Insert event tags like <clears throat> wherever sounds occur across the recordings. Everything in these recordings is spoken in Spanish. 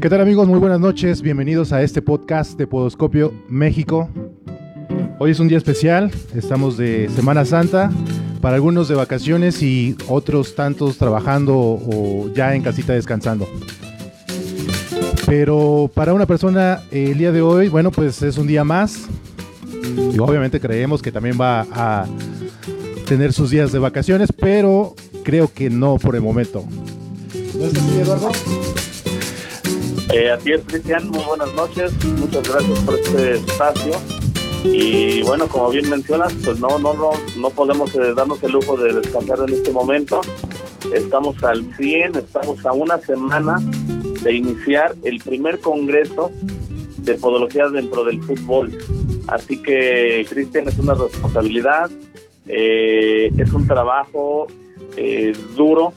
¿Qué tal amigos? Muy buenas noches. Bienvenidos a este podcast de Podoscopio México. Hoy es un día especial. Estamos de Semana Santa. Para algunos de vacaciones y otros tantos trabajando o ya en casita descansando. Pero para una persona el día de hoy, bueno, pues es un día más. Y obviamente creemos que también va a tener sus días de vacaciones, pero creo que no por el momento. ¿No es así, Eduardo? Eh, así es, Cristian. Muy buenas noches. Muchas gracias por este espacio. Y bueno, como bien mencionas, pues no, no, no, no podemos eh, darnos el lujo de descansar en este momento. Estamos al 100, estamos a una semana de iniciar el primer congreso de podología dentro del fútbol. Así que, Cristian, es una responsabilidad, eh, es un trabajo eh, duro,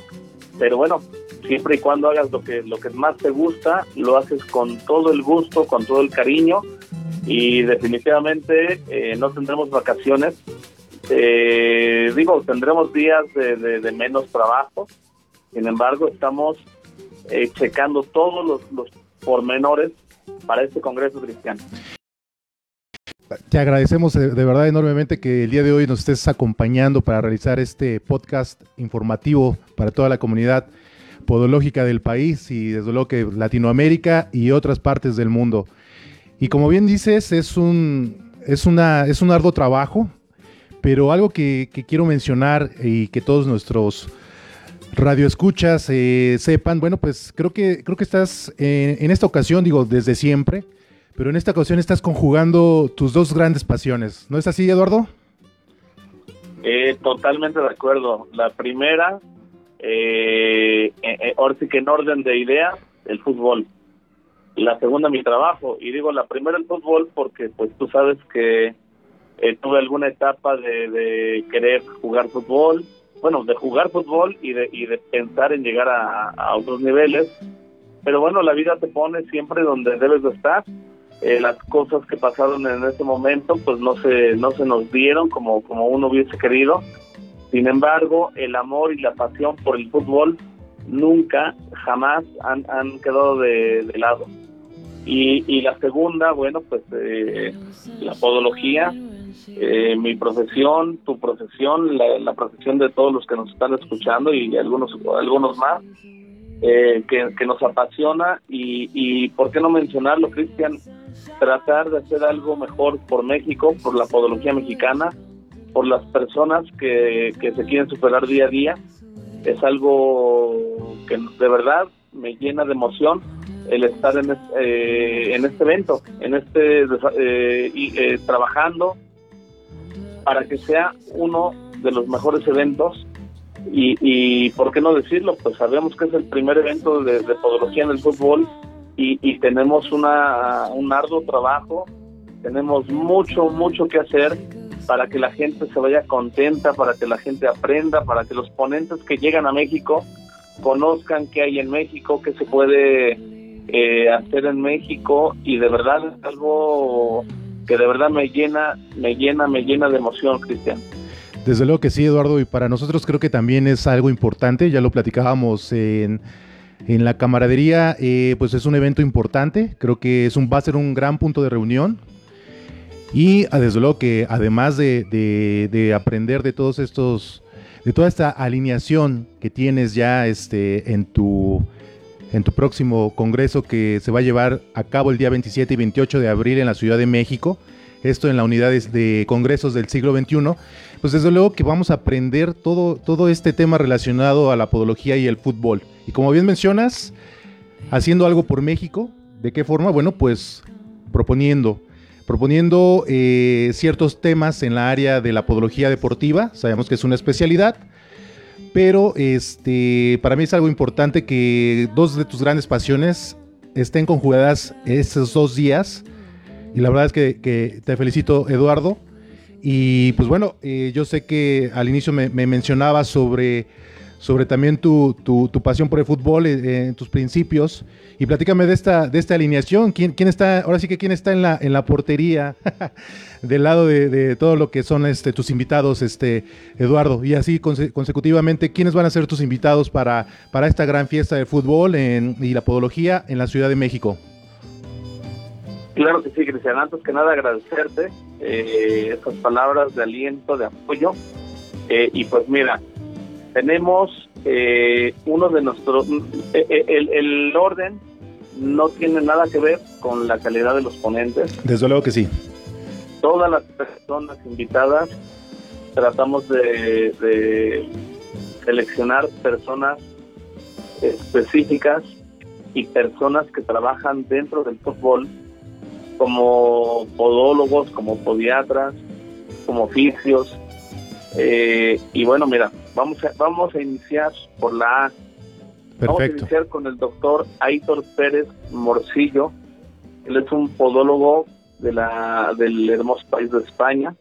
pero bueno, siempre y cuando hagas lo que, lo que más te gusta, lo haces con todo el gusto, con todo el cariño y definitivamente eh, no tendremos vacaciones. Eh, digo, tendremos días de, menos trabajo, sin embargo, estamos eh, checando todos los, los pormenores para este Congreso Cristiano. Te agradecemos de, verdad enormemente que el día de hoy nos estés acompañando para realizar este podcast informativo para toda la comunidad podológica del país y desde luego que Latinoamérica y otras partes del mundo. Y como bien dices, es un, es una, es un arduo trabajo, pero algo que, quiero mencionar y que todos nuestros radioescuchas eh, sepan, bueno, pues creo que, creo que estás en esta ocasión, digo, desde siempre, pero en esta ocasión estás conjugando tus dos grandes pasiones. ¿No es así, Eduardo? Eh, totalmente de acuerdo. La primera, eh, eh, ahora sí que en orden de idea, el fútbol la segunda mi trabajo. Y digo la primera el fútbol porque pues tú sabes que eh, tuve alguna etapa de, querer jugar fútbol, bueno, de jugar fútbol y de, y de pensar en llegar a, otros niveles. Pero bueno, la vida te pone siempre donde debes de estar. Eh, las cosas que pasaron en ese momento pues no se, no se nos dieron como, como uno hubiese querido. Sin embargo, el amor y la pasión por el fútbol nunca, jamás han, han quedado de, lado. Y, la segunda, bueno, pues eh, la podología, eh, mi profesión, tu profesión, la, profesión de todos los que nos están escuchando y algunos, algunos más, eh, que, nos apasiona y, y, ¿por qué no mencionarlo, Cristian? Tratar de hacer algo mejor por México, por la podología mexicana, por las personas que, que se quieren superar día a día. Es algo que de verdad me llena de emoción el estar en, eh, en este evento, en este eh, eh, trabajando para que sea uno de los mejores eventos y, y por qué no decirlo, pues sabemos que es el primer evento de, podología en el fútbol y, y tenemos una, un arduo trabajo, tenemos mucho, mucho que hacer para que la gente se vaya contenta, para que la gente aprenda, para que los ponentes que llegan a México conozcan qué hay en México, qué se puede eh, hacer en México y de verdad es algo que de verdad me llena, me llena, me llena de emoción, Cristian. Desde luego que sí, Eduardo, y para nosotros creo que también es algo importante, ya lo platicábamos en, en la camaradería, eh, pues es un evento importante, creo que es un, va a ser un gran punto de reunión. Y ah, desde luego que además de, de, de aprender de todos estos, de toda esta alineación que tienes ya este, en tu en tu próximo congreso que se va a llevar a cabo el día 27 y 28 de abril en la Ciudad de México, esto en la unidad de congresos del siglo XXI, pues desde luego que vamos a aprender todo, todo este tema relacionado a la podología y el fútbol. Y como bien mencionas, haciendo algo por México, ¿de qué forma? Bueno, pues proponiendo, proponiendo eh, ciertos temas en la área de la podología deportiva, sabemos que es una especialidad, pero este, para mí es algo importante que dos de tus grandes pasiones estén conjugadas esos dos días. Y la verdad es que, te felicito, Eduardo. Y pues bueno, eh, yo sé que al inicio me, mencionaba sobre, sobre también tu, tu, pasión por el fútbol, eh, tus principios. Y platícame de esta, de esta alineación. ¿Quién, ¿Quién está, ahora sí que quién está en la, en la portería <laughs> del lado de, todo lo que son este, tus invitados, este, Eduardo? Y así consecutivamente, ¿quiénes van a ser tus invitados para, para esta gran fiesta de fútbol y la podología en la Ciudad de México? Claro que sí, Cristian. Antes que nada, agradecerte eh, estas palabras de aliento, de apoyo. Eh, y pues mira, tenemos eh, uno de nuestros... Eh, el, el, orden no tiene nada que ver con la calidad de los ponentes. Desde luego que sí. Todas las personas invitadas tratamos de, de seleccionar personas específicas y personas que trabajan dentro del fútbol como podólogos, como podiatras, como oficios. Eh, y bueno, mira, vamos a, vamos a iniciar por la A. Vamos a iniciar con el doctor Aitor Pérez Morcillo. Él es un podólogo de la, del hermoso país de España.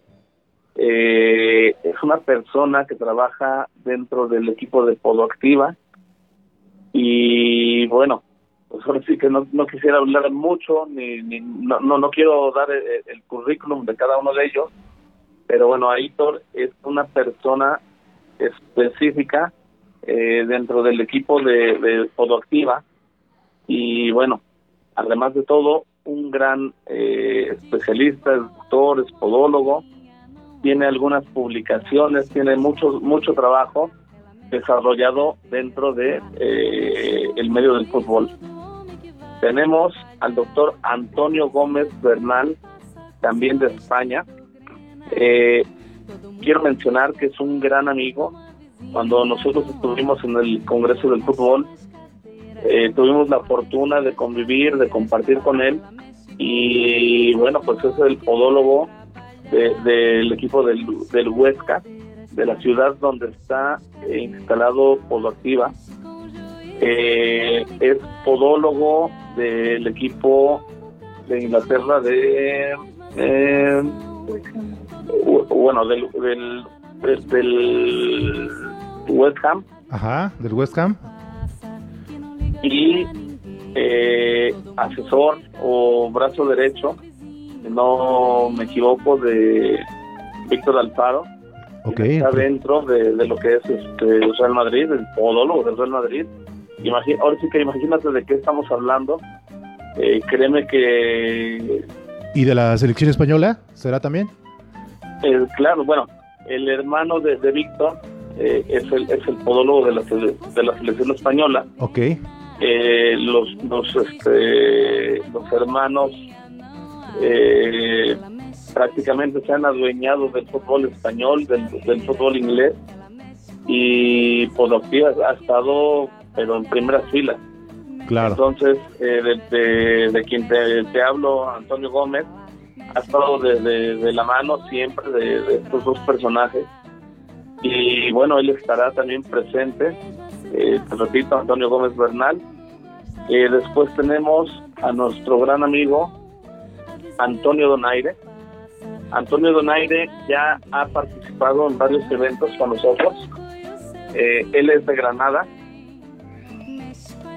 Eh, es una persona que trabaja dentro del equipo de Podoactiva. Y bueno, pues ahora sí que no, no quisiera hablar mucho, ni, ni no, no, quiero dar el, currículum de cada uno de ellos, pero bueno, Aitor es una persona específica eh, dentro del equipo de, de Podoactiva y bueno, además de todo, un gran eh, especialista, es doctor, es podólogo, tiene algunas publicaciones, tiene mucho, mucho trabajo desarrollado dentro de eh, el medio del fútbol. Tenemos al doctor Antonio Gómez Bernal, también de España. Eh, quiero mencionar que es un gran amigo. Cuando nosotros estuvimos en el Congreso del Fútbol, eh, tuvimos la fortuna de convivir, de compartir con él. Y bueno, pues es el podólogo del equipo del, del Huesca, de la ciudad donde está instalado Podoactiva. Eh, es podólogo del equipo de Inglaterra de eh, bueno del, del, West Ham. Ajá del West Ham. Y eh, asesor o brazo derecho no me equivoco de Víctor Alfaro. Okay, está dentro de, lo que es este Real Madrid el podólogo del Real Madrid ahora sí que imagínate de qué estamos hablando. Eh, créeme que... ¿Y de la selección española? ¿Será también? Eh, claro, bueno, el hermano de, Víctor eh, es, el, es el podólogo de la, de la selección española. Ok. los, los, este, los hermanos prácticamente se han adueñado del fútbol español, del, del fútbol inglés y Podoctía ha estado pero en primeras filas. Claro. Entonces, eh, de, quien te, hablo, Antonio Gómez, ha estado de, la mano siempre de, estos dos personajes. Y bueno, él estará también presente, eh, te repito, Antonio Gómez Bernal. Eh, después tenemos a nuestro gran amigo Antonio Donaire. Antonio Donaire ya ha participado en varios eventos con nosotros. él es de Granada,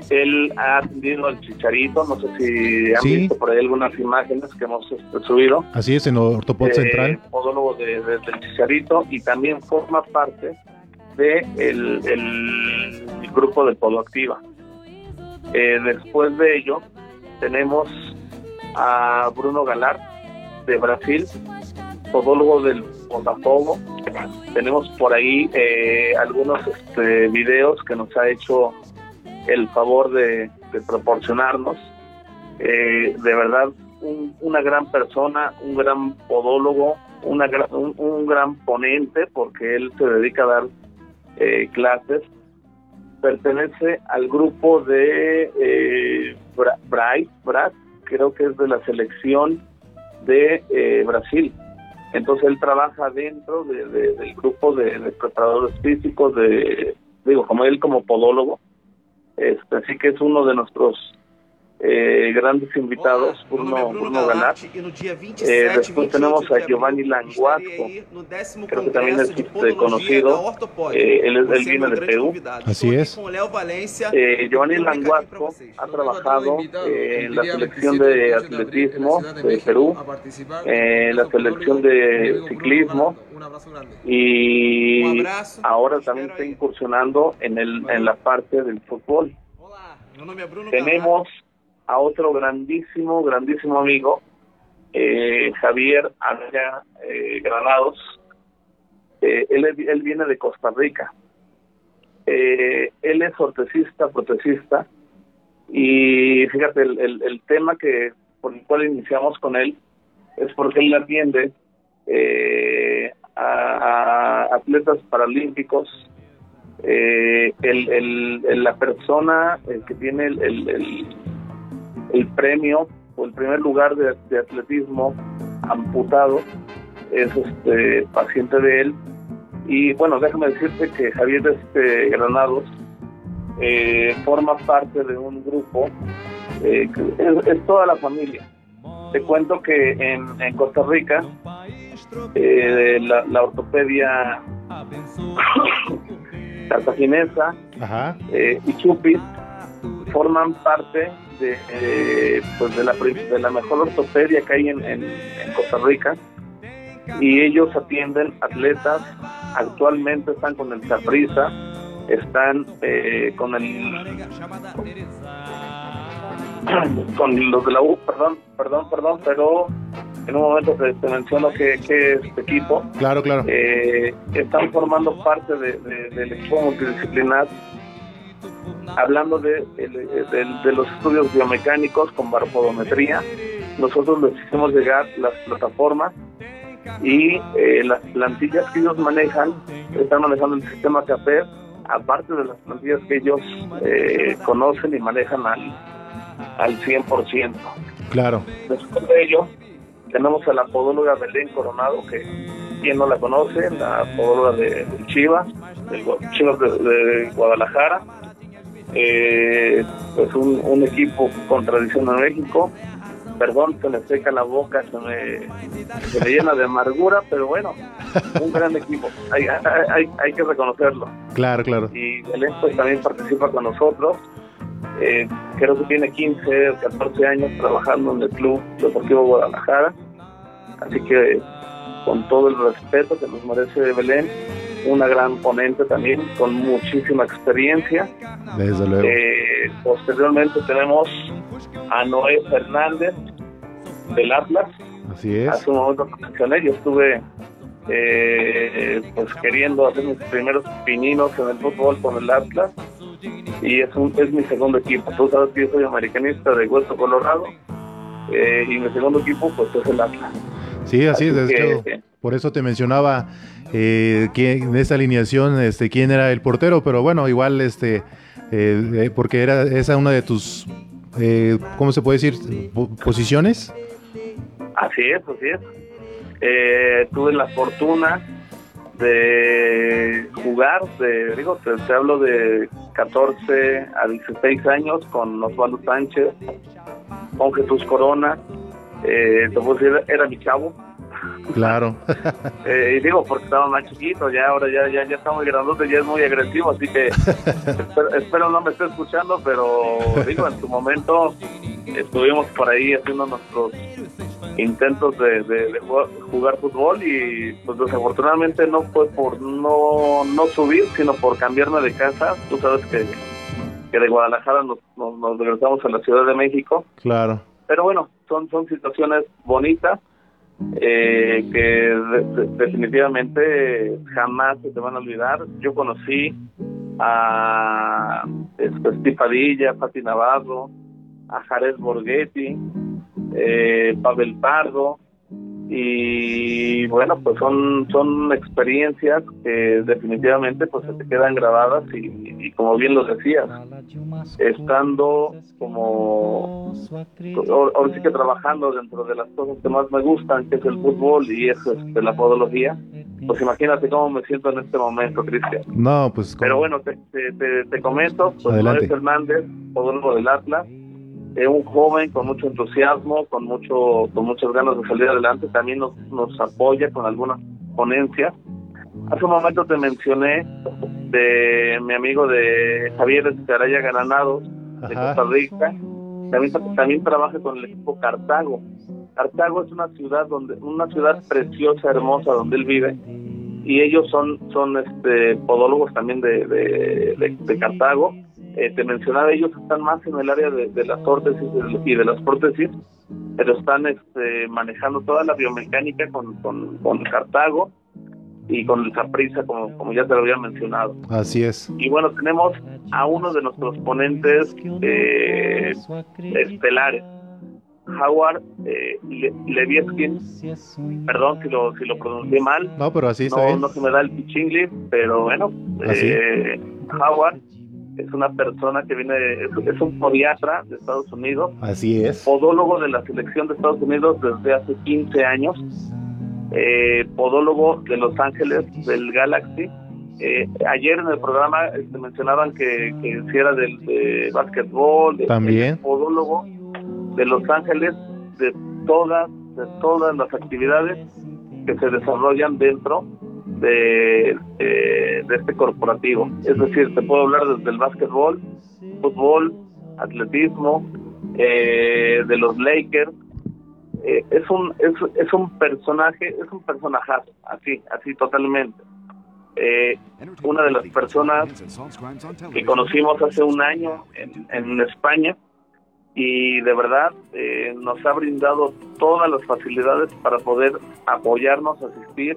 él ha atendido al Chicharito, no sé si han visto por ahí algunas imágenes que hemos este, subido. Así es, en Ortopod eh, Central. Podólogo de, del Chicharito y también forma parte de el, grupo de Podoactiva. Eh, después de ello, tenemos a Bruno Galar de Brasil, podólogo del Botafogo. Tenemos por ahí eh, algunos este, videos que nos ha hecho el favor de, proporcionarnos. Eh, de verdad, una gran persona, un gran podólogo, una, un, gran ponente, porque él se dedica a dar eh, clases. Pertenece al grupo de eh, Brad, creo que es de la selección de eh, Brasil. Entonces él trabaja dentro del grupo de, de preparadores físicos, de digo, como él como podólogo, este, así que es uno de nuestros eh, grandes invitados, Bruno, Bruno Galat. Eh, después tenemos a Giovanni Languasco, creo que también es este, conocido, eh, él, él, viene de Perú. Así es. Eh, Giovanni Languasco ha trabajado en la selección de atletismo de Perú, en la selección de ciclismo. Y ahora también está incursionando en, el, en la parte del fútbol. Tenemos a otro grandísimo, grandísimo amigo, eh, Javier Ávila eh, Granados. Eh, él, él, viene de Costa Rica. él es ortesista, protecista, y fíjate, el, el, el, tema que por el cual iniciamos con él es porque él atiende a, a, atletas paralímpicos. el, el, la persona que tiene el, el premio o el primer lugar de, atletismo amputado es este paciente de él. Y bueno déjame decirte que Javier este Granados eh, forma parte de un grupo eh, que es, toda la familia. Te cuento que en, en Costa Rica eh, la, la, ortopedia <coughs> cartaginesa y Chupis forman parte de, eh, pues de, la, de la mejor ortopedia que hay en, en, Costa Rica. Y ellos atienden atletas, actualmente están con el Saprisa, están eh, con el <clears throat> con los de la U, perdón, perdón, perdón, pero en un momento te, menciono que, que este equipo, claro, claro, eh, están formando parte de, del equipo multidisciplinar hablando de, de, los estudios biomecánicos con baropodometría, nosotros les hicimos llegar las plataformas y eh, las plantillas que ellos manejan, están manejando el sistema CAPER, aparte de las plantillas que ellos eh, conocen y manejan al, al 100%. Claro. Después de ello, tenemos a la podóloga Belén Coronado, que quien no la conoce, la podóloga de, Chivas, de Chivas de Guadalajara, eh, pues un, un, equipo con tradición en México. Perdón, se me seca la boca, se me, se me llena de amargura, pero bueno, un gran equipo, hay, hay, hay que reconocerlo. Claro, claro. Y Belén pues, también participa con nosotros. Eh, creo que tiene 15 o 14 años trabajando en el Club Deportivo Guadalajara. Así que, con todo el respeto que nos merece Belén, una gran ponente también con muchísima experiencia. Desde luego. Eh, posteriormente tenemos a Noé Fernández del Atlas. Así es. Hace un momento mencioné, yo estuve eh, pues queriendo hacer mis primeros pininos en el fútbol con el Atlas y es, un, es mi segundo equipo. Tú sabes que yo soy americanista de Hueso Colorado eh, y mi segundo equipo pues es el Atlas. Sí, así, es. por eso te mencionaba eh, en esa alineación este, quién era el portero, pero bueno, igual este, eh, eh, porque era esa una de tus, eh, ¿cómo se puede decir? posiciones. Así es, así es. Eh, tuve la fortuna de jugar, de, digo, te, hablo de 14 a 16 años con Osvaldo Sánchez, con Jesús Corona, eh, era mi chavo, Claro. eh, y digo, porque estaba más chiquito, ya ahora ya, ya, ya está muy grandote, ya es muy agresivo, así que <laughs> espero, no me esté escuchando, pero digo, en su momento estuvimos por ahí haciendo nuestros intentos de, de, jugar, fútbol y pues desafortunadamente no fue por no, no subir, sino por cambiarme de casa. Tú sabes que, que de Guadalajara nos, nos, nos regresamos a la Ciudad de México. Claro. Pero bueno, son, son situaciones bonitas eh, que definitivamente jamás se te van a olvidar. Yo conocí a este, Padilla, Pati Navarro, a Jared Borghetti, eh, Pavel Pardo, y bueno pues son son experiencias que definitivamente pues se te quedan grabadas y, como bien lo decías estando como ahora sí que trabajando dentro de las cosas que más me gustan que es el fútbol y es este, la podología pues imagínate cómo me siento en este momento Cristian no pues pero bueno te, te, te, comento pues Adelante. Hernández podólogo del Atlas eh, un joven con mucho entusiasmo, con mucho con muchas ganas de salir adelante, también nos, nos apoya con algunas ponencias. Hace un momento te mencioné de mi amigo de Javier Escaraya Granados, de Costa Rica. También, también trabaja con el equipo Cartago. Cartago es una ciudad donde una ciudad preciosa, hermosa, donde él vive y ellos son son este podólogos también de, de, Cartago. Eh, te mencionaba, ellos están más en el área de, las órtesis y de las prótesis, pero están este, manejando toda la biomecánica con, con, con Cartago y con el Zaprisa, como, como ya te lo había mencionado. Así es. Y bueno, tenemos a uno de nuestros ponentes eh, estelares, Howard eh, perdón si lo, si lo pronuncié mal. No, pero así no, no se me da el pitch pero bueno, eh, Howard es una persona que viene, es, un podiatra de Estados Unidos. Así es. Podólogo de la selección de Estados Unidos desde hace 15 años. Eh, podólogo de Los Ángeles, del Galaxy. Eh, ayer en el programa este, mencionaban que, que si era del de básquetbol, también podólogo de Los Ángeles de todas, de todas las actividades que se desarrollan dentro de, eh, de este corporativo. Es decir, te puedo hablar desde el básquetbol, fútbol, atletismo, eh, de los Lakers. Eh, es un es, es un personaje, es un personajazo, así, así totalmente. una de las personas que conocimos hace un año en, en España, y de verdad eh, nos ha brindado todas las facilidades para poder apoyarnos, asistir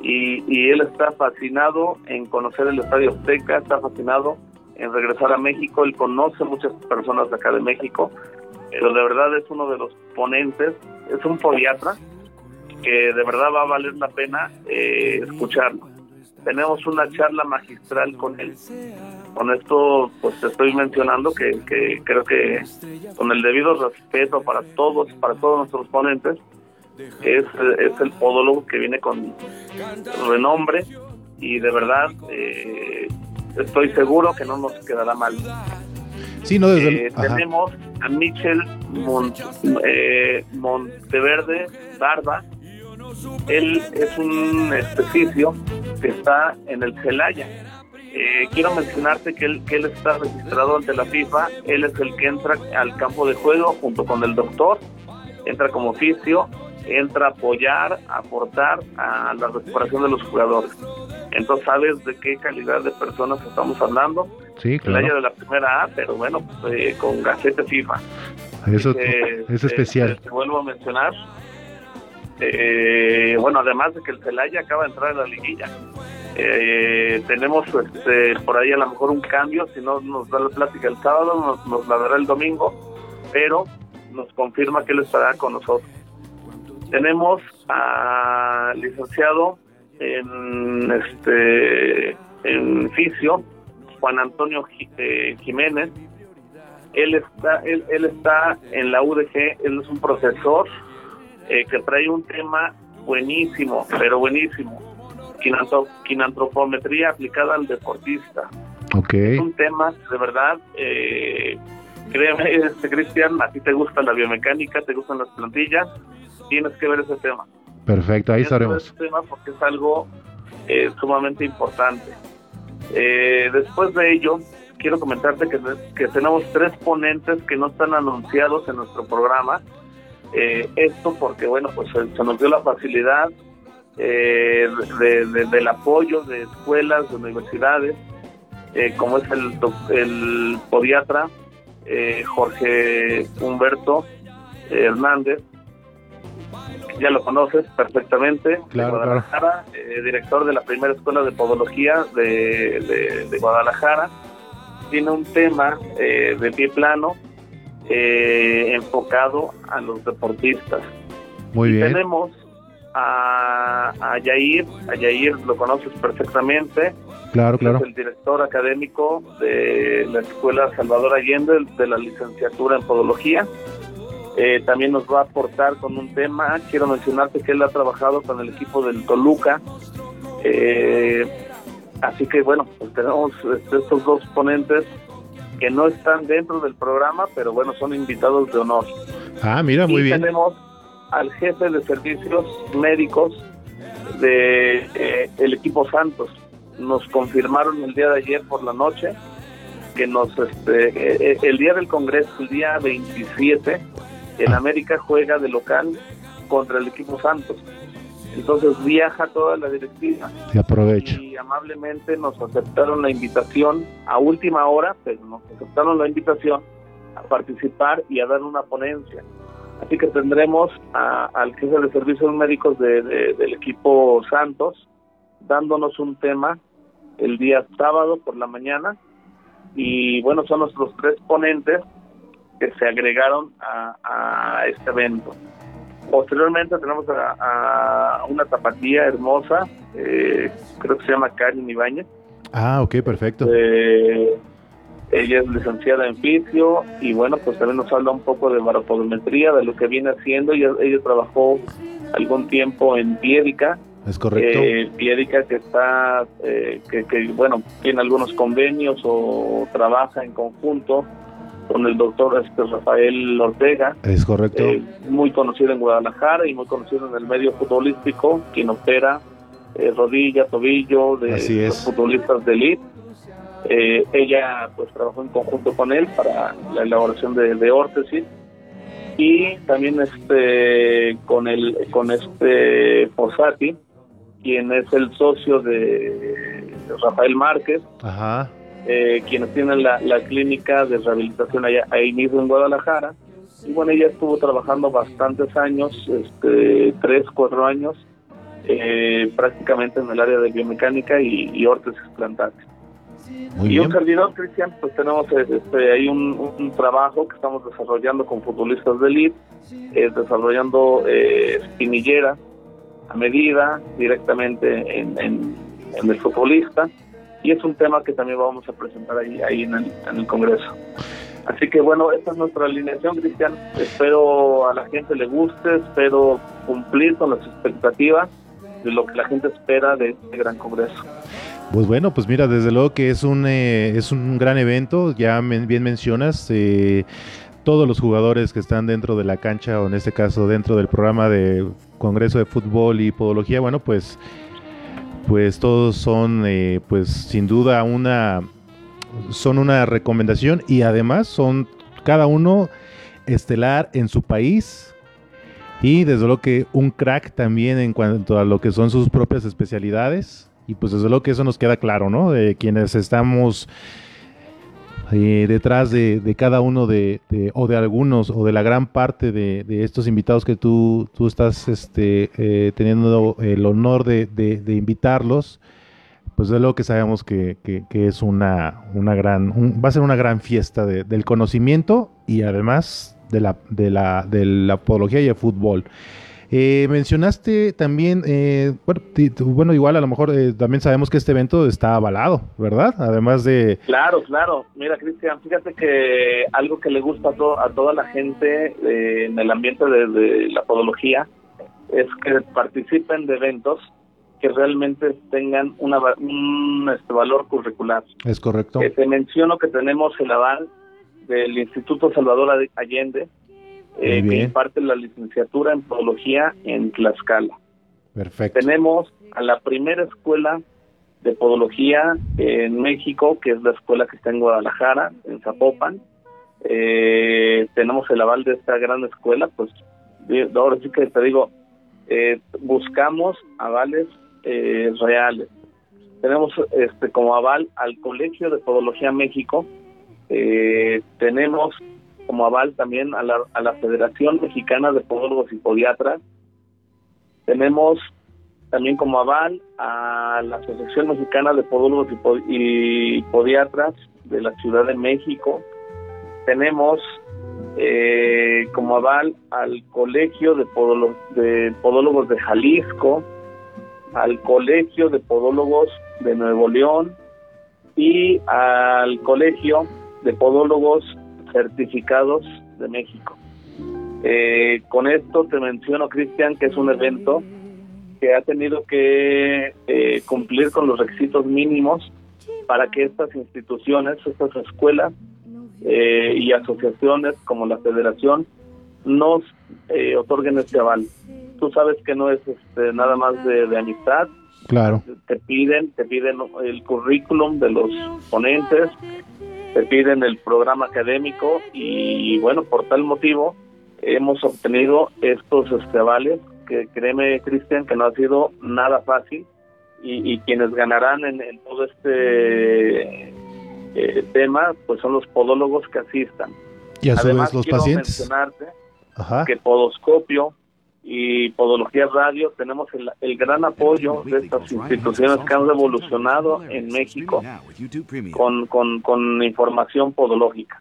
y, y, él está fascinado en conocer el Estadio Azteca, está fascinado en regresar a México, él conoce muchas personas de acá de México, pero de verdad es uno de los ponentes, es un podiatra que de verdad va a valer la pena eh, escucharlo tenemos una charla magistral con él. Con esto, pues te estoy mencionando que, creo que con el debido respeto para todos, para todos nuestros ponentes, es, es el podólogo que viene con renombre y de verdad eh, estoy seguro que no nos quedará mal. Sí, no, desde eh, tenemos a Michel eh, Monteverde Barba, él es un especificio que está en el Celaya. Eh, quiero mencionarte que él, que él está registrado ante la FIFA, él es el que entra al campo de juego junto con el doctor, entra como oficio, entra a apoyar, a aportar a la recuperación de los jugadores. Entonces sabes de qué calidad de personas estamos hablando. Sí, claro. de la primera A, pero bueno, eh, con gacete FIFA. Eso es especial. te vuelvo a mencionar, eh, bueno, además de que el Celaya acaba de entrar en la liguilla. Eh, tenemos este, por ahí a lo mejor un cambio, si no nos da la plática el sábado, nos, la dará el domingo, pero nos confirma que él estará con nosotros. Tenemos al licenciado en este en fisio, Juan Antonio eh, Jiménez. Él está, él, él está en la UDG, él es un profesor eh, que trae un tema buenísimo, pero buenísimo. Quinantropometría aplicada al deportista. Okay. Es un tema, de verdad, eh, créeme, este, Cristian, a ti te gusta la biomecánica, te gustan las plantillas, tienes que ver ese tema. Perfecto, ahí estaremos. Ese tema porque es algo eh, sumamente importante. Eh, después de ello, quiero comentarte que, que tenemos tres ponentes que no están anunciados en nuestro programa eh, esto porque, bueno, pues se, nos dio la facilidad eh, del apoyo de escuelas, de universidades, eh, como es el, el podiatra Jorge Humberto Hernández, ya lo conoces perfectamente, de Guadalajara, director de la primera escuela de podología de, de Guadalajara. Tiene un tema de pie plano eh, enfocado a los deportistas. Muy bien. Tenemos a, a Yair, a Yair lo conoces perfectamente. Claro, claro. Es el director académico de la Escuela Salvador Allende de la licenciatura en Podología. Eh, también nos va a aportar con un tema. Quiero mencionarte que él ha trabajado con el equipo del Toluca. Eh, así que bueno, pues tenemos estos dos ponentes que no están dentro del programa, pero bueno, son invitados de honor. Ah, mira, muy y bien. tenemos al jefe de servicios médicos de eh, el equipo Santos. Nos confirmaron el día de ayer por la noche que nos este eh, eh, el día del Congreso, el día 27, en Ah. América juega de local contra el equipo Santos. Entonces viaja toda la directiva Y aprovecho. y amablemente nos aceptaron la invitación a última hora, pero nos aceptaron la invitación a participar y a dar una ponencia. Así que tendremos a- al jefe de servicios médicos de- de- del equipo Santos dándonos un tema el día sábado por la mañana y bueno, son nuestros tres ponentes que se agregaron a, a este evento. Posteriormente tenemos a, a una tapatía hermosa, eh, creo que se llama Karen Ibáñez. Ah, ok, perfecto. Eh, ella es licenciada en fisio y bueno, pues también nos habla un poco de baropodometría, de lo que viene haciendo. Ella, ella trabajó algún tiempo en Piedica, Es correcto. eh, Piedica que está, eh, que, que, bueno, tiene algunos convenios o trabaja en conjunto con el doctor este, Rafael Ortega, es correcto. eh, muy conocido en Guadalajara y muy conocido en el medio futbolístico, quien opera eh, rodilla, tobillo de los futbolistas de elite. Eh, ella pues trabajó en conjunto con él para la elaboración de, de órtesis y también este con el con este Fossati quien es el socio de Rafael Márquez Ajá. Eh, quienes tienen la, la clínica de rehabilitación allá, ahí mismo en Guadalajara. Y bueno, ella estuvo trabajando bastantes años, este, tres, cuatro años, eh, prácticamente en el área de biomecánica y, y órtesis plantares. Muy y bien. un servidor, Cristian, pues tenemos este, ahí un, un trabajo que estamos desarrollando con futbolistas de elite, eh, desarrollando eh, espinillera a medida directamente en, en, en el futbolista y es un tema que también vamos a presentar ahí, ahí en, el, en el Congreso. Así que bueno, esta es nuestra alineación, Cristian. Espero a la gente le guste, espero cumplir con las expectativas de lo que la gente espera de este gran Congreso. Pues bueno, pues mira, desde luego que es un, eh, es un gran evento, ya men- bien mencionas, eh, todos los jugadores que están dentro de la cancha, o en este caso dentro del programa de Congreso de Fútbol y Podología, bueno, pues, pues todos son, eh, pues sin duda una, son una recomendación y además son cada uno estelar en su país y desde luego que un crack también en cuanto a lo que son sus propias especialidades. Y pues desde luego que eso nos queda claro, ¿no? De quienes estamos eh, detrás de, de cada uno de, de- o de algunos, o de la gran parte de, de estos invitados que tú, tú estás este, eh, teniendo el honor de, de- de invitarlos, pues desde luego que sabemos que, que- es una, una gran, un- va a ser una gran fiesta de- del conocimiento y además de la, de la, de la podología y el fútbol. Eh, mencionaste también, eh, bueno, bueno, igual a lo mejor eh, también sabemos que este evento está avalado, ¿verdad? Además de... Claro, claro. Mira, Cristian, fíjate que algo que le gusta a, to- a toda la gente eh, en el ambiente de, de la podología es que participen de eventos que realmente tengan una, un este, valor curricular. Es correcto. Eh, te menciono que tenemos el aval del Instituto Salvador Allende, eh, que imparte la licenciatura en podología en Tlaxcala. Perfecto. Tenemos a la primera escuela de podología en México, que es la escuela que está en Guadalajara, en Zapopan. Eh, tenemos el aval de esta gran escuela, pues ahora sí que te digo, eh, buscamos avales eh, reales. Tenemos este como aval al Colegio de Podología México, eh, tenemos como aval también a la, a la Federación Mexicana de Podólogos y Podiatras, tenemos también como aval a la Asociación Mexicana de Podólogos y, Po- y Podiatras de la Ciudad de México. Tenemos eh, como aval al Colegio de, Podolo- de Podólogos de Jalisco, al Colegio de Podólogos de Nuevo León y al Colegio de Podólogos Certificados de México. Eh, con esto te menciono, Cristian, que es un evento que ha tenido que eh, cumplir con los requisitos mínimos para que estas instituciones, estas escuelas, eh, y asociaciones como la Federación nos eh, otorguen este aval. Tú sabes que no es este, nada más de, amistad. Claro. Te piden, te piden el currículum de los ponentes, te piden el programa académico y bueno, por tal motivo hemos obtenido estos este, que créeme Cristian que no ha sido nada fácil y, quienes ganarán en, todo este eh, tema pues son los podólogos que asistan. Y a su Además, vez los pacientes. mencionarte que Podoscopio y Podología Radio tenemos el, gran apoyo de estas instituciones que han revolucionado en México con, con, con información podológica.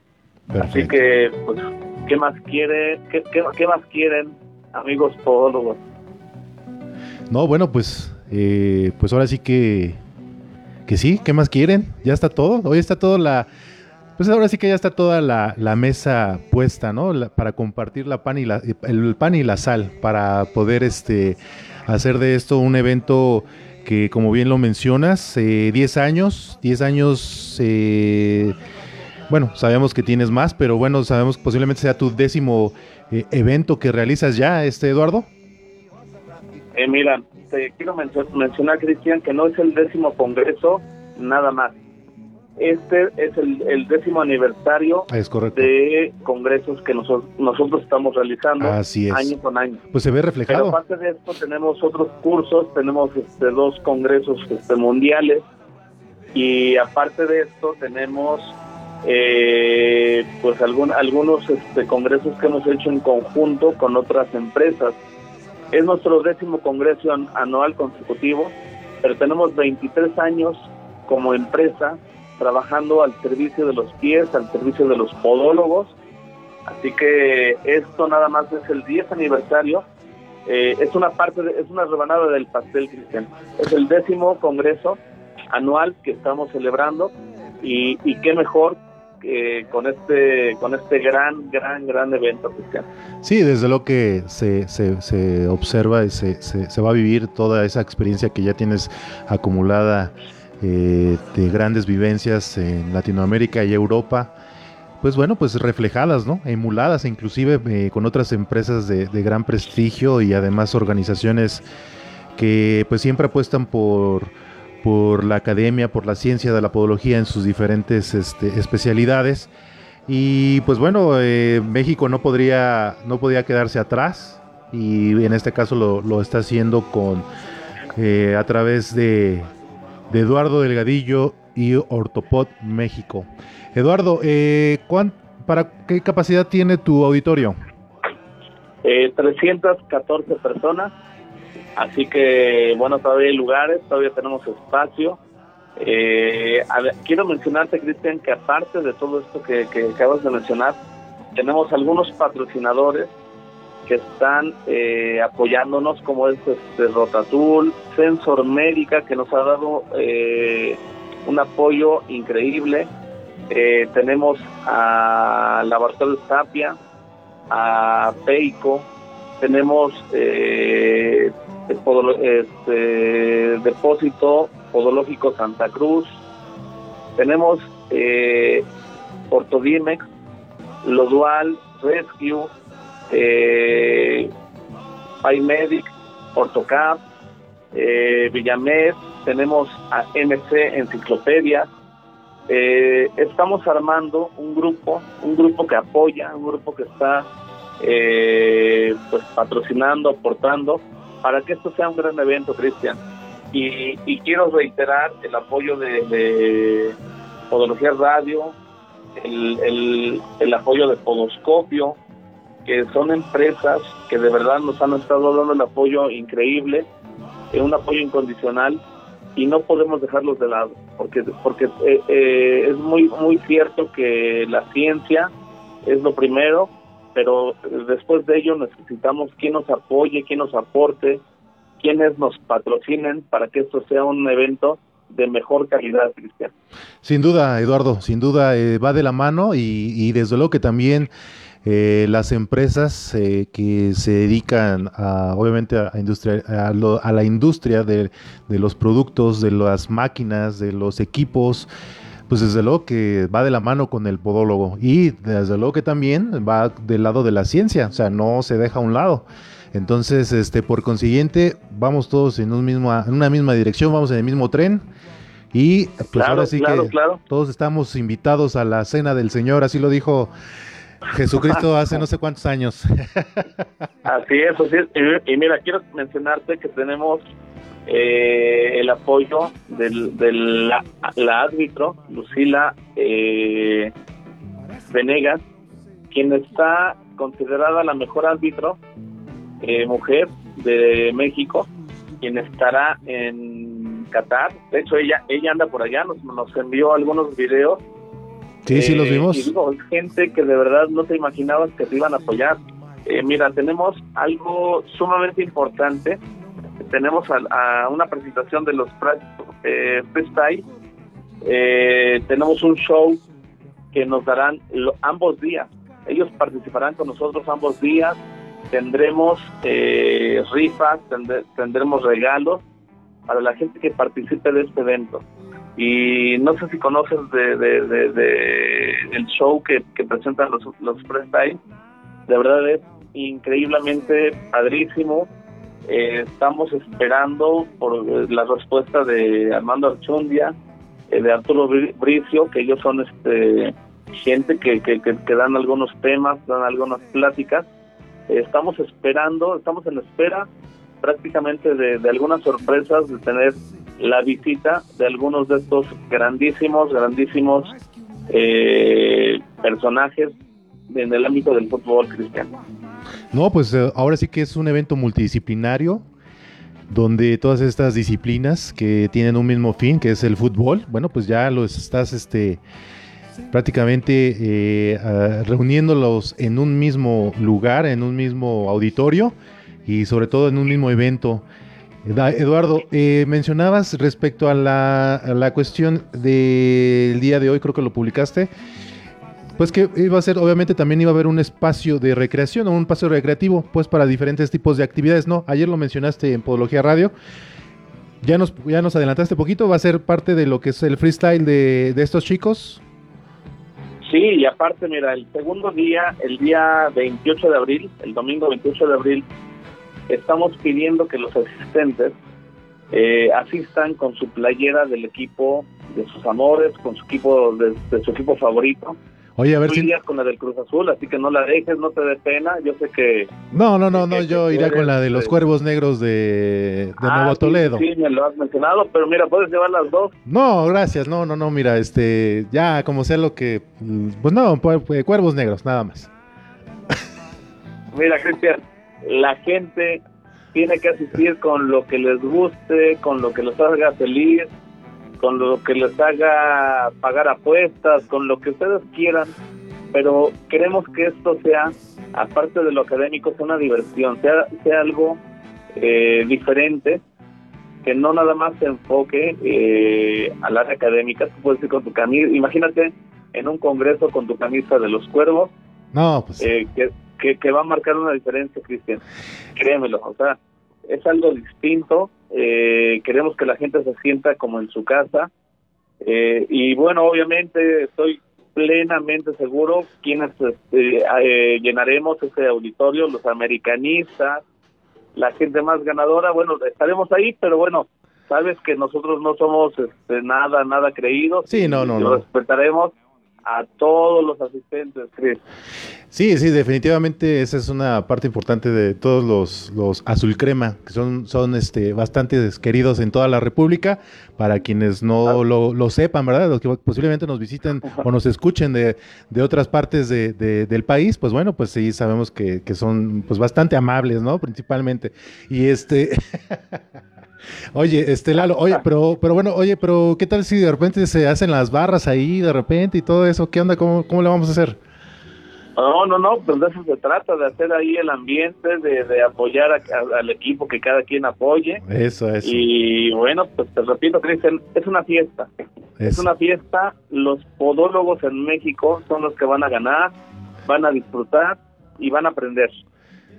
Así que, pues, ¿qué más quiere, qué, qué, más quieren, amigos podólogos? No, bueno, pues, eh, pues ahora sí que, que sí, ¿qué más quieren? Ya está todo, hoy está todo la, pues ahora sí que ya está toda la, mesa puesta, ¿no? para compartir la pan y la, el pan y la sal, para poder este, hacer de esto un evento que, como bien lo mencionas, 10 eh, años, 10 años... Eh, bueno, sabemos que tienes más, pero bueno, sabemos que posiblemente sea tu décimo eh, evento que realizas ya, este Eduardo. Eh, mira, te quiero mencionar, Cristian, que no es el décimo congreso, nada más. Este es el, décimo aniversario de congresos que nosotros, nosotros estamos realizando año con año. Pues se ve reflejado. Pero aparte de esto tenemos otros cursos, tenemos este, dos congresos este, mundiales y aparte de esto tenemos eh, pues algún, algunos este, congresos que hemos hecho en conjunto con otras empresas. Es nuestro décimo congreso anual consecutivo, pero tenemos 23 años como empresa trabajando al servicio de los pies, al servicio de los podólogos. Así que esto nada más es el 10 aniversario. Eh, es una parte, es una rebanada del pastel cristiano. Es el décimo congreso anual que estamos celebrando y, y qué mejor con este con este gran gran gran evento cristiano. Sí, desde lo que se, se, observa y se, se, va a vivir toda esa experiencia que ya tienes acumulada eh, de grandes vivencias en Latinoamérica y Europa. Pues bueno, pues reflejadas, ¿no? Emuladas inclusive eh, con otras empresas de, gran prestigio y además organizaciones que pues siempre apuestan por por la academia, por la ciencia de la podología en sus diferentes este, especialidades. Y pues bueno, eh, México no podría, no podía quedarse atrás y en este caso lo, está haciendo con a través de, Eduardo Delgadillo y Ortopod México. Eduardo, eh, ¿para qué capacidad tiene tu auditorio? 314 personas Así que, bueno, todavía hay lugares, todavía tenemos espacio. Eh, quiero mencionarte, Cristian, que aparte de todo esto que, acabas de mencionar, tenemos algunos patrocinadores que están eh, apoyándonos, como es este, Rotatul, Sensor Médica, que nos ha dado eh, un apoyo increíble. tenemos a Laboratorio Tapia, a Peico, tenemos eh, este, Depósito Podológico Santa Cruz, tenemos eh, Ortodimex, Lodual, Rescue, eh, PyMedic, Ortocap, eh, Villamed, tenemos a MC Enciclopedia. Eh, estamos armando un grupo, un grupo que apoya, un grupo que está eh, pues patrocinando, aportando, para que esto sea un gran evento, Cristian. Y, quiero reiterar el apoyo de, Podología Radio, el, el, apoyo de Podoscopio, que son empresas que de verdad nos han estado dando el apoyo increíble, eh, un apoyo incondicional y no podemos dejarlos de lado, porque porque eh, eh, es muy muy cierto que la ciencia es lo primero, pero después de ello necesitamos quien nos apoye, quien nos aporte, quienes nos patrocinen para que esto sea un evento de mejor calidad, Cristian. Sin duda, Eduardo, sin duda eh, va de la mano y, desde luego que también eh, las empresas eh, que se dedican a, obviamente a, industria, la industria de, de, los productos, de las máquinas, de los equipos, pues desde luego que va de la mano con el podólogo y desde luego que también va del lado de la ciencia, o sea, no se deja a un lado. Entonces, este, por consiguiente, vamos todos en, un mismo, en una misma dirección, vamos en el mismo tren. Y pues ahora sí que todos estamos invitados a la cena del Señor, así lo dijo Jesucristo hace no sé cuántos años. <laughs> así es, así es. Y, mira, quiero mencionarte que tenemos eh, el apoyo de la, árbitro, Lucila eh, Venegas, quien está considerada la mejor árbitro eh, mujer de México, quien estará en Qatar. De hecho, ella ella anda por allá, nos, nos envió algunos videos. Sí, sí, los eh, vimos. Y digo, gente que de verdad no te imaginabas que te iban a apoyar. Eh, mira, tenemos algo sumamente importante tenemos a, una presentación de los eh, freestyle. Eh, tenemos un show que nos darán ambos días. Ellos participarán con nosotros ambos días. Tendremos eh, rifas, tendremos regalos para la gente que participe de este evento. Y no sé si conoces de, de, el show que, presentan los, los freestyle. De verdad es increíblemente padrísimo eh, estamos esperando por eh, la respuesta de Armando Archundia, eh, de Arturo Bricio, que ellos son este gente que, que, que, dan algunos temas, dan algunas pláticas. estamos esperando, estamos en espera prácticamente de, de, algunas sorpresas, de tener la visita de algunos de estos grandísimos, grandísimos personajes en el ámbito del fútbol cristiano. No, pues eh, ahora sí que es un evento multidisciplinario donde todas estas disciplinas que tienen un mismo fin, que es el fútbol, bueno, pues ya los estás este, prácticamente eh, reuniéndolos en un mismo lugar, en un mismo auditorio y sobre todo en un mismo evento. Eduardo, eh, mencionabas respecto a la, la cuestión del día de hoy, creo que lo publicaste, pues que iba a ser, obviamente también iba a haber un espacio de recreación o un espacio recreativo, pues para diferentes tipos de actividades, ¿no? Ayer lo mencionaste en Podología Radio. Ya nos, ya nos adelantaste poquito, va a ser parte de lo que es el freestyle de, de estos chicos. Sí, y aparte, mira, el segundo día, el día 28 de abril, el domingo 28 de abril, estamos pidiendo que los asistentes eh, asistan con su playera del equipo de sus amores, con su equipo de su equipo favorito. Oye, a ver si... con la del Cruz Azul, así que no la dejes, no te dé pena. Yo sé que... No, no, no, no, yo iré con la de los Cuervos Negros de, ah, Nuevo Toledo. Sí, me lo has mencionado, pero mira, puedes llevar las dos. No, gracias, no, no, no, mira, este, ya como sea lo que... Pues no, pues, pues, Cuervos Negros, nada más. Mira, Cristian, la gente tiene que asistir con lo que les guste, con lo que los haga feliz con lo que les haga pagar apuestas, con lo que ustedes quieran, pero queremos que esto sea, aparte de lo académico, sea una diversión, sea, sea algo eh, diferente, que no nada más se enfoque eh, al área académica, tú puedes ir con tu camisa, imagínate en un congreso con tu camisa de los cuervos, no, pues... Eh, que, que, que va a marcar una diferencia, Cristian, créemelo, o sea, es algo distinto, eh, queremos que la gente se sienta como en su casa eh, y bueno, obviamente estoy plenamente seguro quienes este, eh, llenaremos ese auditorio, los americanistas, la gente más ganadora, bueno, estaremos ahí, pero bueno, sabes que nosotros no somos este, nada, nada creídos. Sí, no, no, no. Respetaremos a todos los asistentes, Chris. Sí, sí, definitivamente esa es una parte importante de todos los, los azul crema, que son, son este, bastante queridos en toda la República. Para quienes no lo, sepan, ¿verdad? Los que posiblemente nos visiten <laughs> o nos escuchen de, de otras partes de, del país, pues bueno, pues sí, sabemos que, que son pues bastante amables, ¿no? Principalmente. Y este... <laughs> Oye, este Lalo, oye, pero, pero bueno, oye, pero ¿qué tal si de repente se hacen las barras ahí de repente y todo eso? ¿Qué onda? ¿Cómo, cómo le vamos a hacer? No, no, no, pues de eso se trata, de hacer ahí el ambiente, de, apoyar al equipo que cada quien apoye. Eso, es. Y bueno, pues te repito, Cristian, es una fiesta. Es una fiesta, los podólogos en México son los que van a ganar, van a disfrutar y van a aprender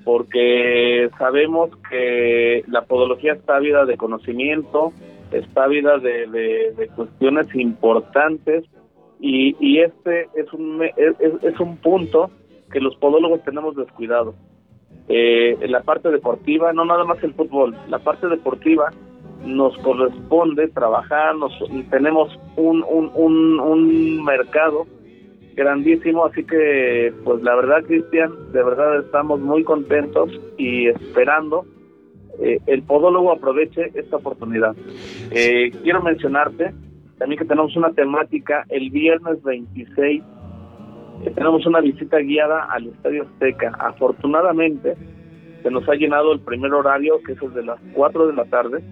porque sabemos que la podología está vida de conocimiento, está vida de, de, cuestiones importantes Y, y este es un, es, es un punto que los podólogos tenemos descuidado. Eh, la parte deportiva, no nada más el fútbol, la parte deportiva nos corresponde trabajar, nos, tenemos un, un, un mercado grandísimo, así que pues la verdad Cristian, de verdad estamos muy contentos y esperando eh, el podólogo aproveche esta oportunidad. Eh, quiero mencionarte también que tenemos una temática el viernes 26 tenemos una visita guiada al Estadio Azteca. Afortunadamente, se nos ha llenado el primer horario, que es el de las 4 de la tarde,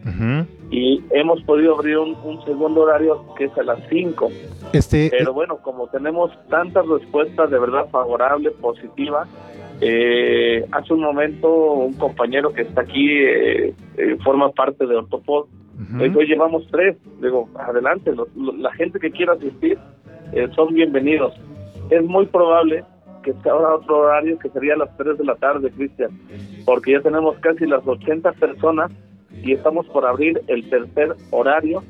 y hemos podido abrir un, segundo horario que es a las 5. Este... Pero bueno, como tenemos tantas respuestas de verdad favorables, positivas, eh, hace un momento un compañero que está aquí eh, eh, forma parte de Ortopod, hoy llevamos tres, digo, adelante, la gente que quiera asistir son bienvenidos es muy probable que sea ahora otro horario que sería a las 3 de la tarde, Cristian, porque ya tenemos casi las 80 personas y estamos por abrir el tercer horario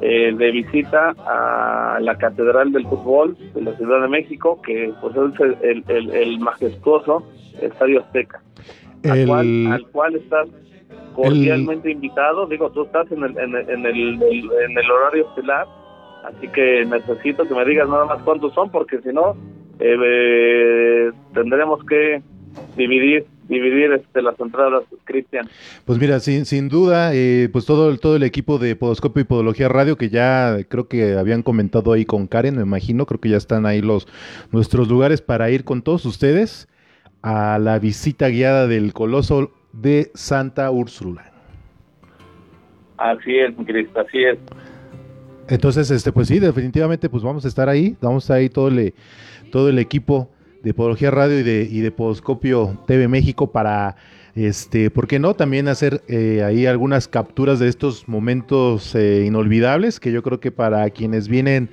eh, de visita a la Catedral del Fútbol de la Ciudad de México, que pues es el, majestuoso Estadio Azteca, al, cual, estás cordialmente invitado. Digo, tú estás en el, en, en el, en el horario estelar Así que necesito que me digas nada más cuántos son, porque si no, eh, eh, tendremos que dividir dividir este, las entradas, Cristian. Pues mira, sin, sin duda, eh, pues todo, todo el equipo de Podoscopio y Podología Radio, que ya creo que habían comentado ahí con Karen, me imagino, creo que ya están ahí los nuestros lugares para ir con todos ustedes a la visita guiada del Coloso de Santa Úrsula. Así es, Cristian, así es. Entonces, este, pues sí, definitivamente, pues vamos a estar ahí, vamos a estar ahí todo el, todo el equipo de Podología Radio y de, y de Podoscopio TV México para, este, ¿por qué no? También hacer eh, ahí algunas capturas de estos momentos eh, inolvidables, que yo creo que para quienes vienen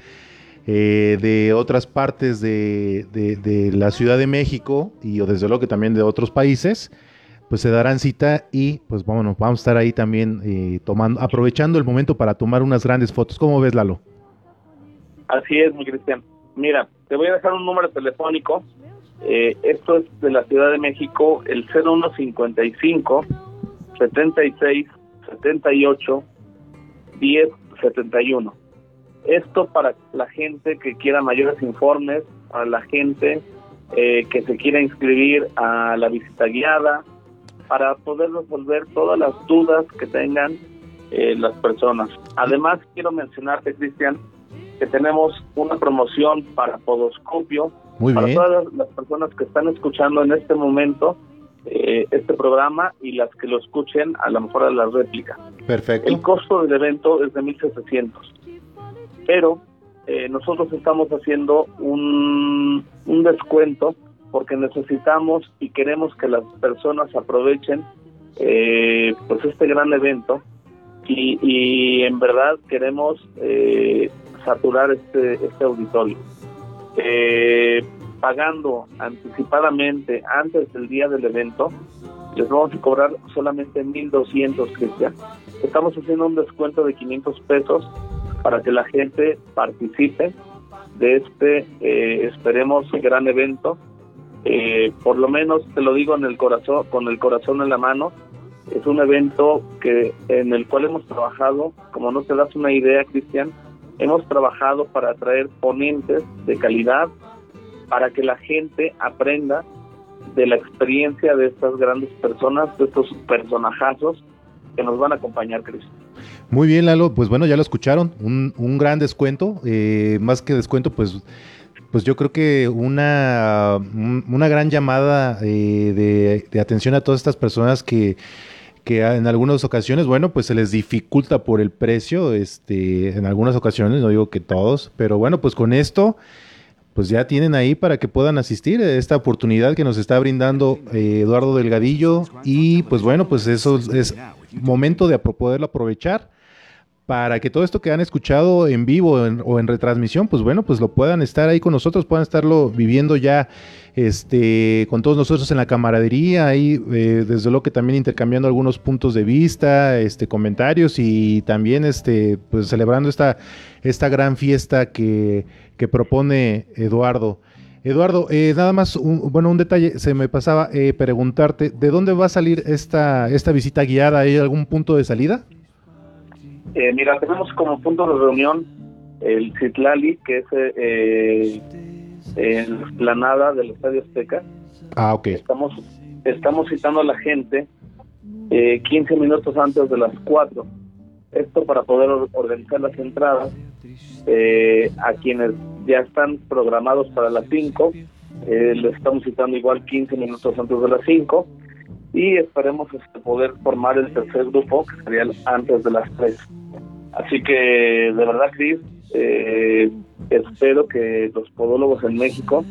eh, de otras partes de, de, la Ciudad de México y o desde luego que también de otros países, pues se darán cita y pues vámonos, vamos a estar ahí también eh, tomando, aprovechando el momento para tomar unas grandes fotos. ¿Cómo ves, Lalo? Así es, mi Cristian. Mira, te voy a dejar un número telefónico. Eh, esto es de la Ciudad de México, el 0155 76 78 10 71. Esto para la gente que quiera mayores informes, para la gente eh, que se quiera inscribir a la visita guiada, para poder resolver todas las dudas que tengan eh, las personas. Además, quiero mencionarte, Cristian, que tenemos una promoción para Podoscopio, para todas las personas que están escuchando en este momento eh, este programa y las que lo escuchen a lo mejor a la réplica. Perfecto. El costo del evento es de 1.700, pero eh, nosotros estamos haciendo un, un descuento porque necesitamos y queremos que las personas aprovechen eh, pues este gran evento y, en verdad queremos eh, saturar este, este auditorio. Eh, pagando anticipadamente antes del día del evento, les vamos a cobrar solamente 1.200, Cristian. Estamos haciendo un descuento de 500 pesos para que la gente participe de este, esperemos, gran evento eh, por lo menos te lo digo en el corazón, con el corazón en la mano. Es un evento que en el cual hemos trabajado, como no te das una idea, Cristian, hemos trabajado para traer ponentes de calidad para que la gente aprenda de la experiencia de estas grandes personas, de estos personajazos que nos van a acompañar, Cristian. Muy bien, Lalo. Pues bueno, ya lo escucharon. Un, gran descuento. Eh, más que descuento, pues pues yo creo que una, una gran llamada eh, de, atención a todas estas personas que, que en algunas ocasiones, bueno, pues se les dificulta por el precio, este, en algunas ocasiones, no digo que todos, pero bueno, pues con esto, pues ya tienen ahí para que puedan asistir a esta oportunidad que nos está brindando eh, Eduardo Delgadillo. Y pues bueno, pues eso es momento de poderlo aprovechar para que todo esto que han escuchado en vivo o en retransmisión, pues bueno, pues lo puedan estar ahí con nosotros, puedan estarlo viviendo ya este, con todos nosotros en la camaradería, ahí eh, desde luego que también intercambiando algunos puntos de vista, este, comentarios y también este, pues celebrando esta, esta gran fiesta que, que propone Eduardo. Eduardo, eh, nada más, un, bueno, un detalle, se me pasaba eh, preguntarte, ¿de dónde va a salir esta, esta visita guiada? ¿Hay algún punto de salida? Eh, mira, tenemos como punto de reunión el Citlali, que es eh, en la explanada del Estadio Azteca. Ah, ok. Estamos, estamos citando a la gente eh, 15 minutos antes de las 4. Esto para poder organizar las entradas eh, a quienes ya están programados para las 5. Eh, les estamos citando igual 15 minutos antes de las 5 y esperemos este, poder formar el tercer grupo que sería antes de las 3. Así que de verdad, Cris, eh, espero que los podólogos en México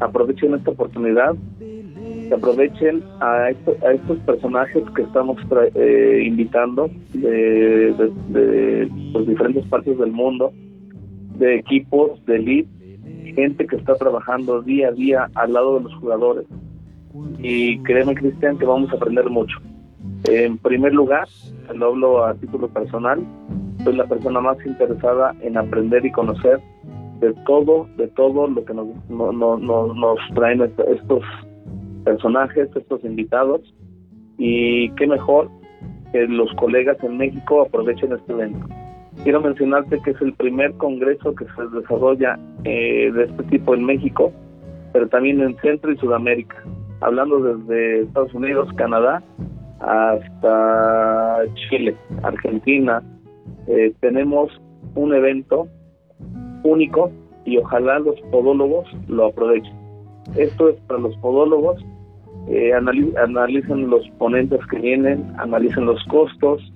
aprovechen esta oportunidad, que aprovechen a, a estos personajes que estamos eh, invitando de, de, pues, diferentes partes del mundo, de equipos, de elite, gente que está trabajando día a día al lado de los jugadores. Y créeme, Cristian, que vamos a aprender mucho. En primer lugar, lo hablo a título personal, soy la persona más interesada en aprender y conocer de todo, de todo lo que nos, no, no, nos traen estos personajes, estos invitados. Y qué mejor que los colegas en México aprovechen este evento. Quiero mencionarte que es el primer congreso que se desarrolla eh, de este tipo en México, pero también en Centro y Sudamérica, hablando desde Estados Unidos, Canadá, hasta Chile, Argentina, eh, tenemos un evento único y ojalá los podólogos lo aprovechen. Esto es para los podólogos, eh, analicen los ponentes que vienen, analicen los costos,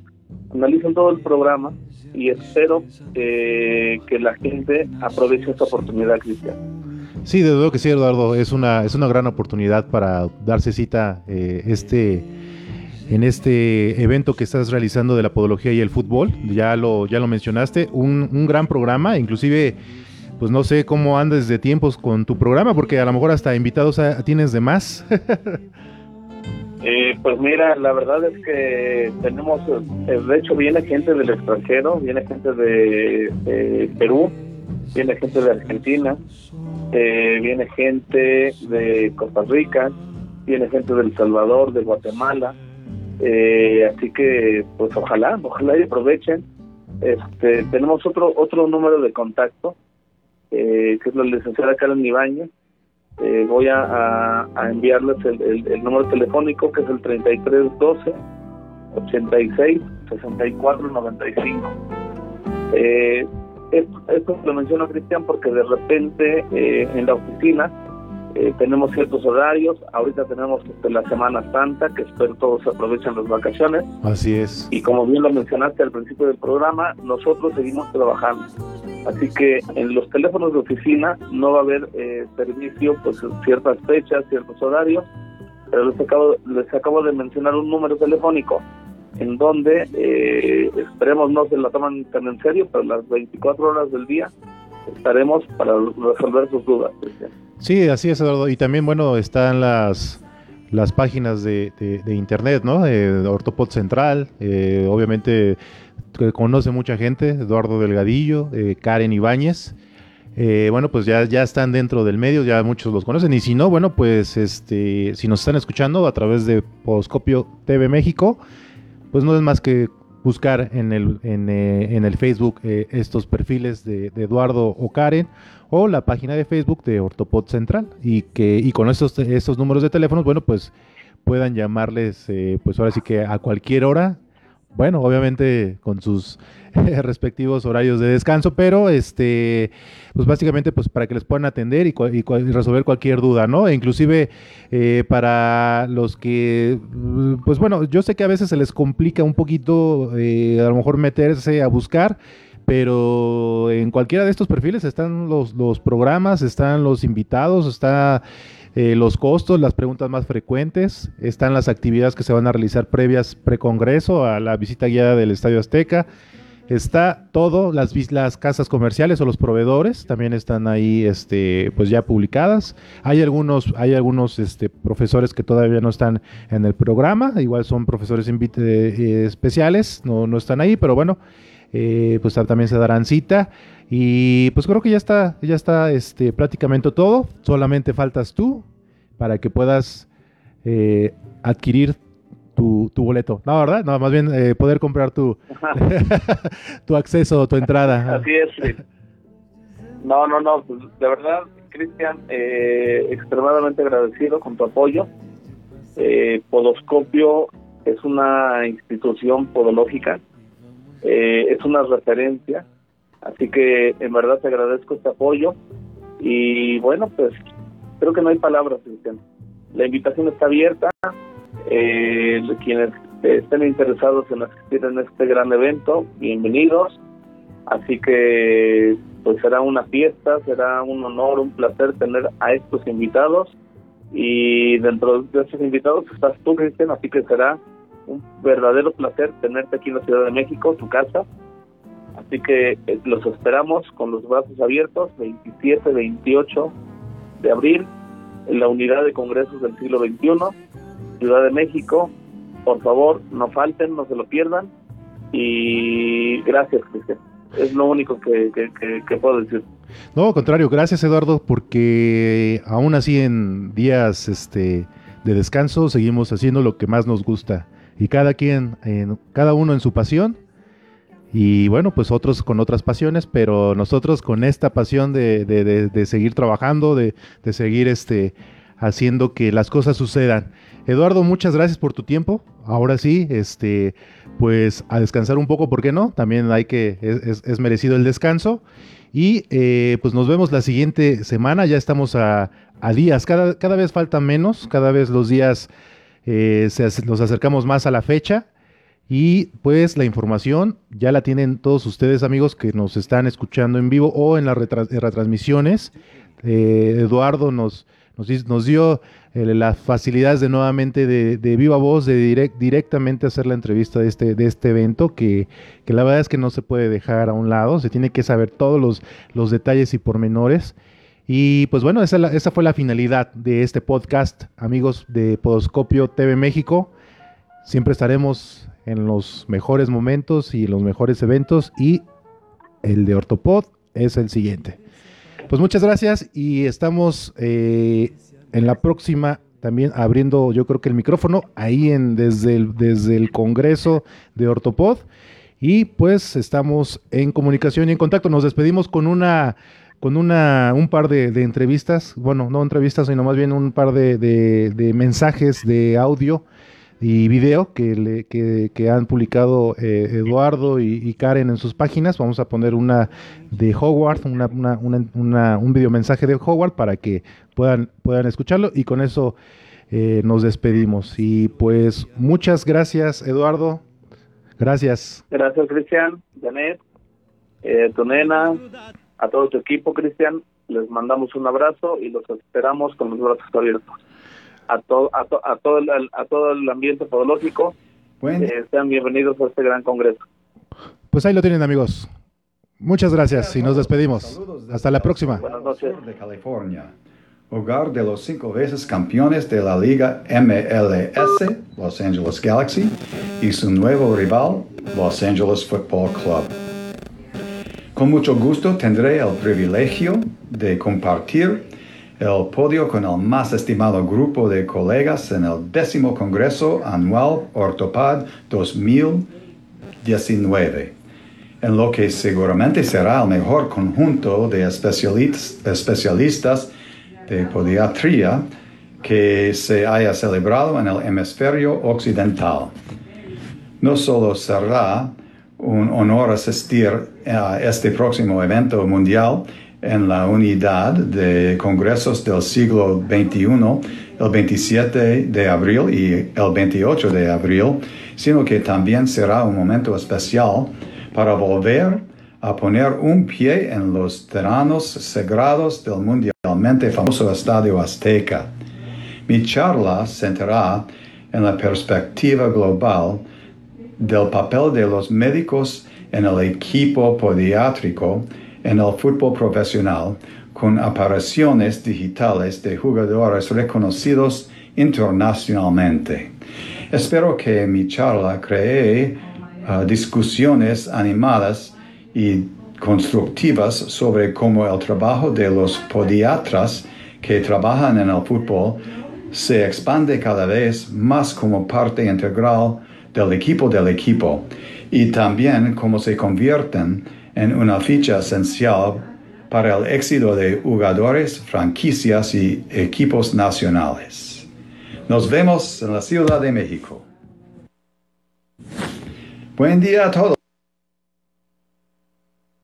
analicen todo el programa y espero que la gente aproveche esta oportunidad, Cristian. Sí, de luego que sí, Eduardo, es una, es una gran oportunidad para darse cita eh, este en este evento que estás realizando de la podología y el fútbol. Ya lo, ya lo mencionaste, un, gran programa, inclusive, pues no sé cómo andes de tiempos con tu programa, porque a lo mejor hasta invitados tienes de más. <laughs> Eh, pues mira, la verdad es que tenemos, eh, de hecho viene gente del extranjero, viene gente de, Perú, viene gente de Argentina, eh, viene gente de Costa Rica, viene gente del Salvador, de Guatemala, eh, así que, pues ojalá, ojalá y aprovechen. Este, tenemos otro otro número de contacto, eh, que es la licenciada Karen Ibáñez. Eh, voy a, enviarles el, el, número telefónico, que es el 3312 86 64 95. Eh, esto, esto lo menciono Cristian porque de repente eh, en la oficina eh, tenemos ciertos horarios, ahorita tenemos este, la Semana Santa, que espero todos aprovechen las vacaciones. Así es. Y como bien lo mencionaste al principio del programa, nosotros seguimos trabajando. Así que en los teléfonos de oficina no va a haber eh, servicio pues en ciertas fechas, ciertos horarios, pero les acabo, les acabo de mencionar un número telefónico en donde eh, esperemos no se la toman tan en serio, pero las 24 horas del día estaremos para resolver sus dudas. Sí, así es, Eduardo. Y también, bueno, están las las páginas de, internet, ¿no? De Ortopod Central, eh, obviamente conoce mucha gente, Eduardo Delgadillo, eh, Karen Ibáñez. Eh, bueno, pues ya, ya están dentro del medio, ya muchos los conocen. Y si no, bueno, pues este, si nos están escuchando a través de Poscopio TV México, pues no es más que buscar en el, en, eh, el Facebook eh, estos perfiles de, Eduardo o Karen o la página de Facebook de Ortopod Central y que y con estos, estos números de teléfonos, bueno, pues puedan llamarles, eh, pues ahora sí que a cualquier hora. Bueno, obviamente con sus <laughs> respectivos horarios de descanso, pero este, pues básicamente pues para que les puedan atender y, resolver cualquier duda, ¿no? E inclusive eh, para los que, pues bueno, yo sé que a veces se les complica un poquito eh, a lo mejor meterse a buscar, pero en cualquiera de estos perfiles están los, los programas, están los invitados, está eh, los costos, las preguntas más frecuentes, están las actividades que se van a realizar previas precongreso a la visita guiada del Estadio Azteca. Está todo, las, las casas comerciales o los proveedores también están ahí este, pues ya publicadas. Hay algunos, hay algunos este, profesores que todavía no están en el programa, igual son profesores eh, especiales, no, no están ahí, pero bueno, eh, pues también se darán cita. Y pues creo que ya está, ya está este, prácticamente todo. Solamente faltas tú para que puedas eh, adquirir tu, tu, boleto. No, ¿verdad? No, más bien eh, poder comprar tu, <laughs> tu acceso, tu entrada. Así es. No, no, no. Pues, de verdad, Cristian, eh, extremadamente agradecido con tu apoyo. Podoscopio es una institución podológica, es una referencia Así que en verdad te agradezco este apoyo y bueno, pues creo que no hay palabras, Cristian. La invitación está abierta. Eh, quienes estén interesados en asistir en este gran evento, bienvenidos. Así que pues será una fiesta, será un honor, un placer tener a estos invitados. Y dentro de estos invitados estás tú, Cristian, así que será un verdadero placer tenerte aquí en la Ciudad de México, tu casa, Así que eh, los esperamos con los brazos abiertos, 27, 28 de abril, en la unidad de congresos del siglo XXI, Ciudad de México. Por favor, no falten, no se lo pierdan. Y gracias, Cristian. Es lo único que, que, puedo decir. No, al contrario, gracias Eduardo, porque aún así en días este, de descanso seguimos haciendo lo que más nos gusta. Y cada quien, en, cada uno en su pasión, y bueno, pues otros con otras pasiones, pero nosotros con esta pasión de, de, seguir trabajando, de, seguir este, haciendo que las cosas sucedan. Eduardo, muchas gracias por tu tiempo. Ahora sí, este, pues a descansar un poco, ¿por qué no? También hay que, es, merecido el descanso. Y eh, pues nos vemos la siguiente semana, ya estamos a, días, cada, cada, vez faltan menos, cada vez los días eh, nos acercamos más a la fecha. Y pues la información ya la tienen todos ustedes amigos que nos están escuchando en vivo o en las retransmisiones. Eh, Eduardo nos, nos, dio eh, las facilidades de nuevamente de, viva voz, de directamente hacer la entrevista de este, de este evento, que, la verdad es que no se puede dejar a un lado, se tiene que saber todos los, los detalles y pormenores. Y pues bueno, esa, esa fue la finalidad de este podcast, amigos de Podoscopio TV México. Siempre estaremos en los mejores momentos y los mejores eventos y el de Ortopod es el siguiente. Pues muchas gracias y estamos eh, en la próxima también abriendo yo creo que el micrófono ahí en desde el, desde el Congreso de Ortopod. Y pues estamos en comunicación y en contacto. Nos despedimos con una con una, un par de, entrevistas, bueno, no entrevistas, sino más bien un par de, de mensajes de audio y video que, le, que, han publicado eh, Eduardo y, Karen en sus páginas. Vamos a poner una de Howard, una, una, un video mensaje de Howard para que puedan, puedan escucharlo y con eso eh, nos despedimos. Y pues muchas gracias Eduardo. Gracias. Gracias Cristian, Janet, eh, tu nena, a todo tu equipo Cristian. Les mandamos un abrazo y los esperamos con los brazos abiertos a, todo a, a, todo, el, a todo el ambiente podológico. Eh, sean bienvenidos a este gran congreso. Pues ahí lo tienen amigos. Muchas gracias y nos despedimos. Hasta la próxima. Buenas noches. De California, hogar de los cinco veces campeones de la Liga MLS, Los Angeles Galaxy, y su nuevo rival, Los Angeles Football Club. Con mucho gusto tendré el privilegio de compartir el podio con el más estimado grupo de colegas en el décimo Congreso Anual Ortopad 2019, en lo que seguramente será el mejor conjunto de especialistas de podiatría que se haya celebrado en el hemisferio occidental. No solo será un honor asistir a este próximo evento mundial, en la unidad de congresos del siglo XXI, el 27 de abril y el 28 de abril, sino que también será un momento especial para volver a poner un pie en los terrenos sagrados del mundialmente famoso Estadio Azteca. Mi charla centrará en la perspectiva global del papel de los médicos en el equipo podiátrico en el fútbol profesional con apariciones digitales de jugadores reconocidos internacionalmente. Espero que mi charla cree uh, discusiones animadas y constructivas sobre cómo el trabajo de los podiatras que trabajan en el fútbol se expande cada vez más como parte integral del equipo del equipo y también cómo se convierten en una ficha esencial para el éxito de jugadores, franquicias y equipos nacionales. Nos vemos en la Ciudad de México. Buen día a todos.